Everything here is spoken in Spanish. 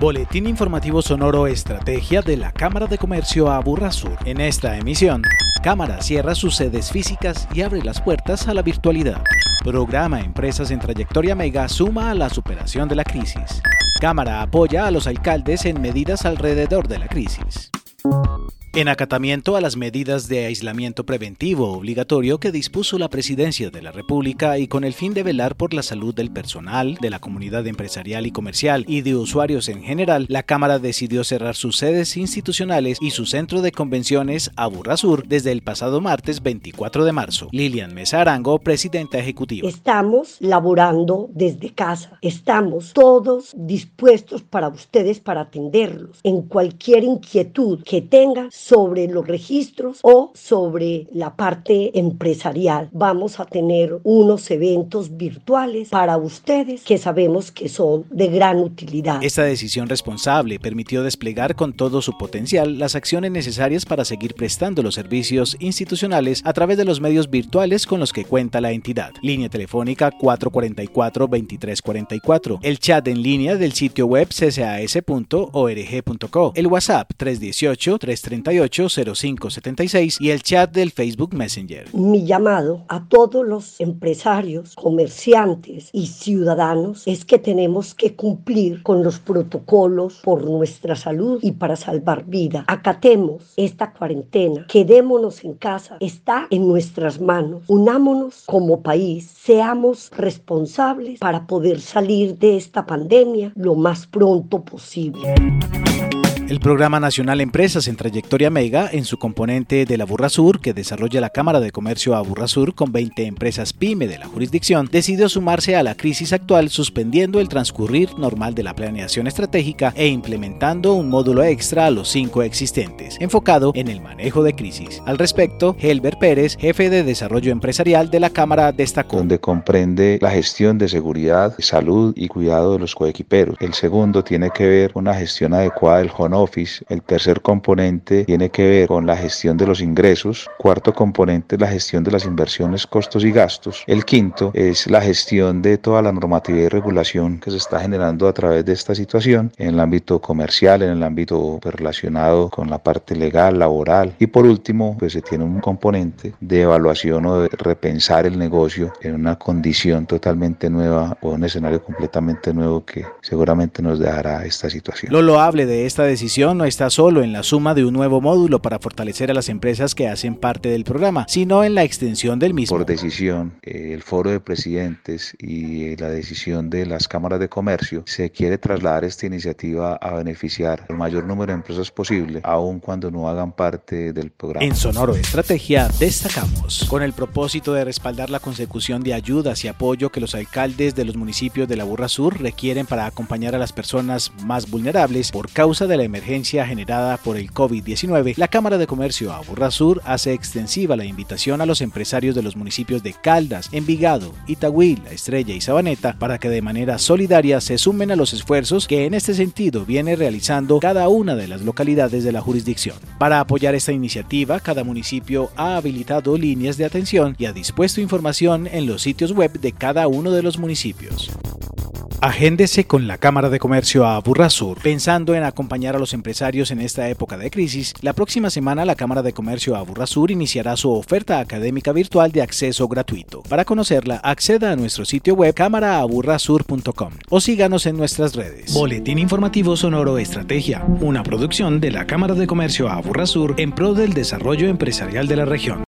Boletín informativo sonoro Estrategia de la Cámara de Comercio Aburrasur. En esta emisión, Cámara cierra sus sedes físicas y abre las puertas a la virtualidad. Programa Empresas en Trayectoria Mega suma a la superación de la crisis. Cámara apoya a los alcaldes en medidas alrededor de la crisis. En acatamiento a las medidas de aislamiento preventivo obligatorio que dispuso la Presidencia de la República y con el fin de velar por la salud del personal, de la comunidad empresarial y comercial y de usuarios en general, la Cámara decidió cerrar sus sedes institucionales y su centro de convenciones Aburrasur desde el pasado martes 24 de marzo. Lilian Mesa Arango, presidenta ejecutiva. Estamos laborando desde casa. Estamos todos dispuestos para ustedes para atenderlos en cualquier inquietud que tengan sobre los registros o sobre la parte empresarial. Vamos a tener unos eventos virtuales para ustedes que sabemos que son de gran utilidad. Esta decisión responsable permitió desplegar con todo su potencial las acciones necesarias para seguir prestando los servicios institucionales a través de los medios virtuales con los que cuenta la entidad. Línea telefónica 444-2344, el chat en línea del sitio web ccas.org.co, el WhatsApp 318 330 0576 y el chat del Facebook Messenger. Mi llamado a todos los empresarios, comerciantes y ciudadanos es que tenemos que cumplir con los protocolos por nuestra salud y para salvar vida. Acatemos esta cuarentena, quedémonos en casa, está en nuestras manos. Unámonos como país, seamos responsables para poder salir de esta pandemia lo más pronto posible. El Programa Nacional Empresas en Trayectoria Mega, en su componente de la Burra Sur, que desarrolla la Cámara de Comercio a Burra Sur con 20 empresas PYME de la jurisdicción, decidió sumarse a la crisis actual suspendiendo el transcurrir normal de la planeación estratégica e implementando un módulo extra a los cinco existentes, enfocado en el manejo de crisis. Al respecto, Helber Pérez, jefe de desarrollo empresarial de la Cámara, destacó. Donde comprende la gestión de seguridad, salud y cuidado de los coequiperos. El segundo tiene que ver con una gestión adecuada del home Office. El tercer componente tiene que ver con la gestión de los ingresos. Cuarto componente es la gestión de las inversiones, costos y gastos. El quinto es la gestión de toda la normatividad y regulación que se está generando a través de esta situación en el ámbito comercial, en el ámbito relacionado con la parte legal, laboral. Y por último, pues se tiene un componente de evaluación o de repensar el negocio en una condición totalmente nueva o un escenario completamente nuevo que seguramente nos dejará esta situación. Lo loable de esta decisión no está solo en la suma de un nuevo módulo para fortalecer a las empresas que hacen parte del programa, sino en la extensión del mismo. Por decisión, eh, el foro de presidentes y la decisión de las cámaras de comercio, se quiere trasladar esta iniciativa a beneficiar al mayor número de empresas posible, aun cuando no hagan parte del programa. En Sonoro Estrategia destacamos, con el propósito de respaldar la consecución de ayudas y apoyo que los alcaldes de los municipios de la Burra Sur requieren para acompañar a las personas más vulnerables por causa de la emergencia emergencia generada por el COVID-19, la Cámara de Comercio Aburra Sur hace extensiva la invitación a los empresarios de los municipios de Caldas, Envigado, Itagüí, La Estrella y Sabaneta para que de manera solidaria se sumen a los esfuerzos que en este sentido viene realizando cada una de las localidades de la jurisdicción. Para apoyar esta iniciativa, cada municipio ha habilitado líneas de atención y ha dispuesto información en los sitios web de cada uno de los municipios. Agéndese con la Cámara de Comercio a Burrasur. Pensando en acompañar a los empresarios en esta época de crisis, la próxima semana la Cámara de Comercio a Burrasur iniciará su oferta académica virtual de acceso gratuito. Para conocerla, acceda a nuestro sitio web cámaraaburrasur.com o síganos en nuestras redes. Boletín Informativo Sonoro Estrategia, una producción de la Cámara de Comercio a Burrasur en pro del desarrollo empresarial de la región.